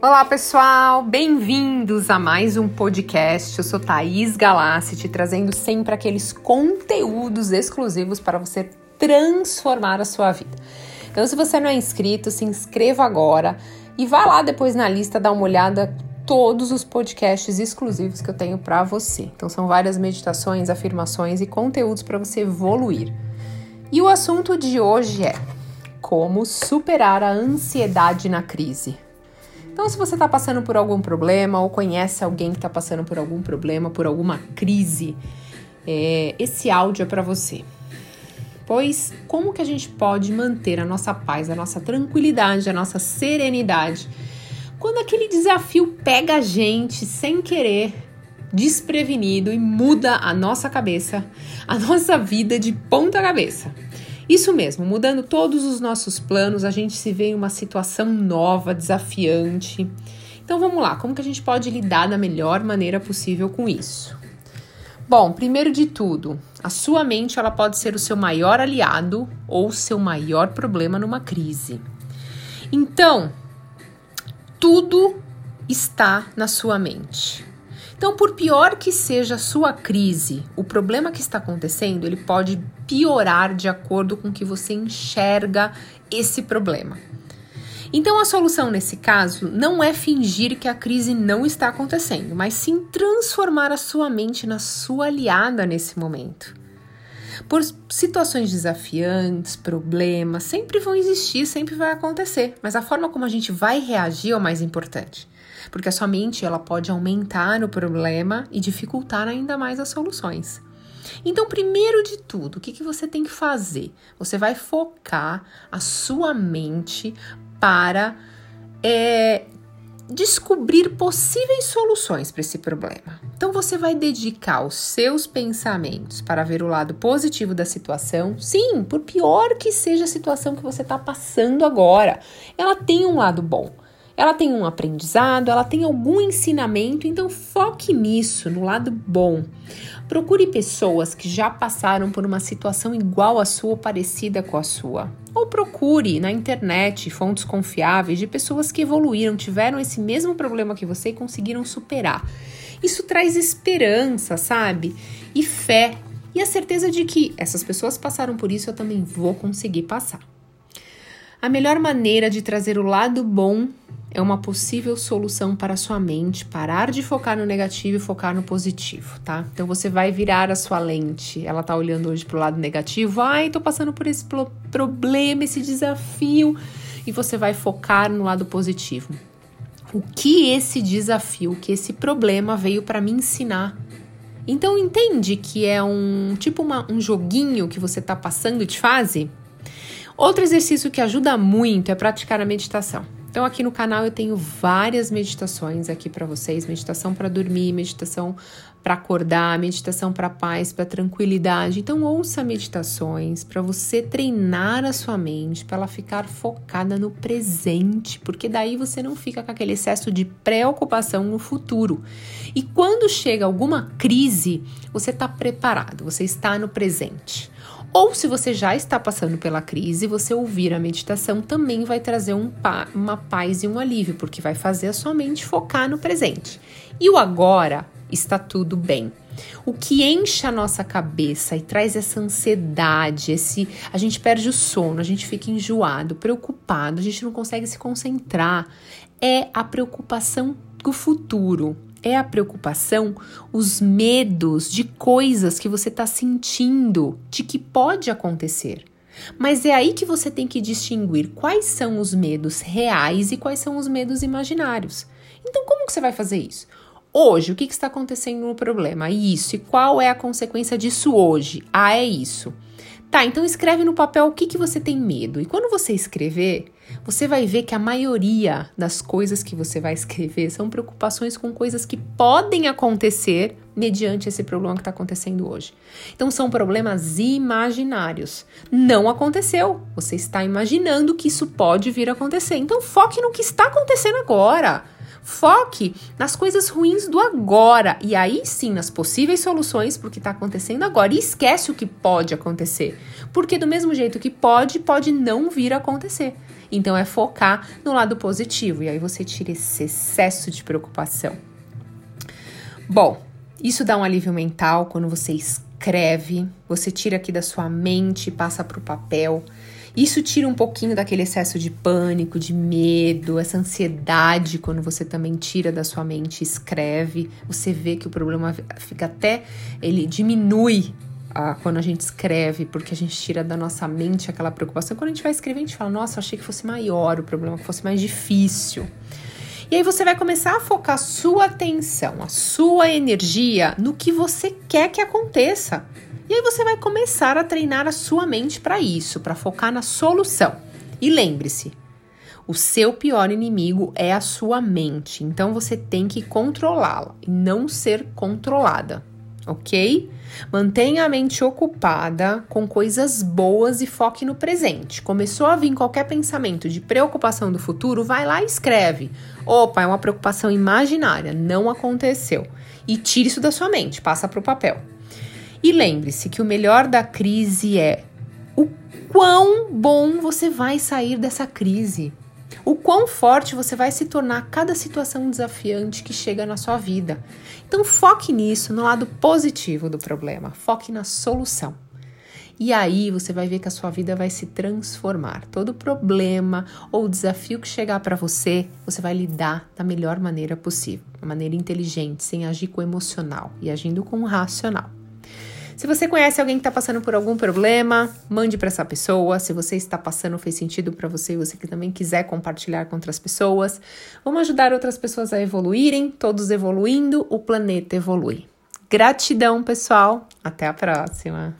Olá pessoal, bem-vindos a mais um podcast. Eu sou Thaís Galassi, te trazendo sempre aqueles conteúdos exclusivos para você transformar a sua vida. Então, se você não é inscrito, se inscreva agora e vá lá depois na lista dar uma olhada todos os podcasts exclusivos que eu tenho para você. Então, são várias meditações, afirmações e conteúdos para você evoluir. E o assunto de hoje é como superar a ansiedade na crise. Então, se você está passando por algum problema ou conhece alguém que está passando por algum problema, por alguma crise, é, esse áudio é para você. Pois como que a gente pode manter a nossa paz, a nossa tranquilidade, a nossa serenidade quando aquele desafio pega a gente sem querer, desprevenido e muda a nossa cabeça, a nossa vida de ponta cabeça? Isso mesmo, mudando todos os nossos planos, a gente se vê em uma situação nova, desafiante. Então vamos lá, como que a gente pode lidar da melhor maneira possível com isso? Bom, primeiro de tudo, a sua mente ela pode ser o seu maior aliado ou seu maior problema numa crise. Então, tudo está na sua mente. Então, por pior que seja a sua crise, o problema que está acontecendo, ele pode piorar de acordo com que você enxerga esse problema. Então, a solução nesse caso não é fingir que a crise não está acontecendo, mas sim transformar a sua mente na sua aliada nesse momento. Por situações desafiantes, problemas, sempre vão existir, sempre vai acontecer, mas a forma como a gente vai reagir é o mais importante porque a sua mente ela pode aumentar o problema e dificultar ainda mais as soluções. Então, primeiro de tudo, o que, que você tem que fazer? Você vai focar a sua mente para é, descobrir possíveis soluções para esse problema. Então você vai dedicar os seus pensamentos para ver o lado positivo da situação. Sim, por pior que seja a situação que você está passando agora, ela tem um lado bom ela tem um aprendizado, ela tem algum ensinamento, então foque nisso, no lado bom. Procure pessoas que já passaram por uma situação igual à sua ou parecida com a sua. Ou procure na internet fontes confiáveis de pessoas que evoluíram, tiveram esse mesmo problema que você e conseguiram superar. Isso traz esperança, sabe? E fé. E a certeza de que essas pessoas passaram por isso, eu também vou conseguir passar. A melhor maneira de trazer o lado bom é uma possível solução para sua mente parar de focar no negativo e focar no positivo, tá? Então você vai virar a sua lente. Ela tá olhando hoje pro lado negativo. Ai, tô passando por esse problema, esse desafio. E você vai focar no lado positivo. O que esse desafio, que esse problema veio para me ensinar? Então entende que é um tipo uma, um joguinho que você tá passando de fase? Outro exercício que ajuda muito é praticar a meditação. Então aqui no canal eu tenho várias meditações aqui para vocês, meditação para dormir, meditação para acordar, meditação para paz, para tranquilidade. Então ouça meditações para você treinar a sua mente, para ela ficar focada no presente, porque daí você não fica com aquele excesso de preocupação no futuro. E quando chega alguma crise, você está preparado, você está no presente. Ou se você já está passando pela crise, você ouvir a meditação também vai trazer um pa uma paz e um alívio, porque vai fazer a sua mente focar no presente. E o agora está tudo bem. O que enche a nossa cabeça e traz essa ansiedade, esse a gente perde o sono, a gente fica enjoado, preocupado, a gente não consegue se concentrar, é a preocupação do futuro é a preocupação, os medos de coisas que você está sentindo, de que pode acontecer. Mas é aí que você tem que distinguir quais são os medos reais e quais são os medos imaginários. Então, como que você vai fazer isso? Hoje, o que, que está acontecendo no problema? Isso. E qual é a consequência disso hoje? Ah, é isso. Tá, então escreve no papel o que, que você tem medo. E quando você escrever, você vai ver que a maioria das coisas que você vai escrever são preocupações com coisas que podem acontecer mediante esse problema que está acontecendo hoje. Então são problemas imaginários. Não aconteceu. Você está imaginando que isso pode vir a acontecer. Então foque no que está acontecendo agora. Foque nas coisas ruins do agora e aí sim nas possíveis soluções para o que está acontecendo agora. E esquece o que pode acontecer, porque do mesmo jeito que pode, pode não vir a acontecer. Então é focar no lado positivo e aí você tira esse excesso de preocupação. Bom, isso dá um alívio mental quando você escreve, você tira aqui da sua mente, passa para o papel. Isso tira um pouquinho daquele excesso de pânico, de medo, essa ansiedade quando você também tira da sua mente e escreve. Você vê que o problema fica até. ele diminui ah, quando a gente escreve, porque a gente tira da nossa mente aquela preocupação. Quando a gente vai escrever, a gente fala: nossa, achei que fosse maior o problema, que fosse mais difícil. E aí você vai começar a focar a sua atenção, a sua energia no que você quer que aconteça. E aí você vai começar a treinar a sua mente para isso, para focar na solução. E lembre-se, o seu pior inimigo é a sua mente, então você tem que controlá-la e não ser controlada, ok? Mantenha a mente ocupada com coisas boas e foque no presente. Começou a vir qualquer pensamento de preocupação do futuro, vai lá e escreve. Opa, é uma preocupação imaginária, não aconteceu. E tire isso da sua mente, passa para o papel. E lembre-se que o melhor da crise é o quão bom você vai sair dessa crise. O quão forte você vai se tornar cada situação desafiante que chega na sua vida. Então foque nisso, no lado positivo do problema, foque na solução. E aí você vai ver que a sua vida vai se transformar. Todo problema ou desafio que chegar para você, você vai lidar da melhor maneira possível, de maneira inteligente, sem agir com o emocional e agindo com o racional. Se você conhece alguém que está passando por algum problema, mande para essa pessoa. Se você está passando, fez sentido para você e você que também quiser compartilhar com outras pessoas. Vamos ajudar outras pessoas a evoluírem, todos evoluindo, o planeta evolui. Gratidão, pessoal. Até a próxima.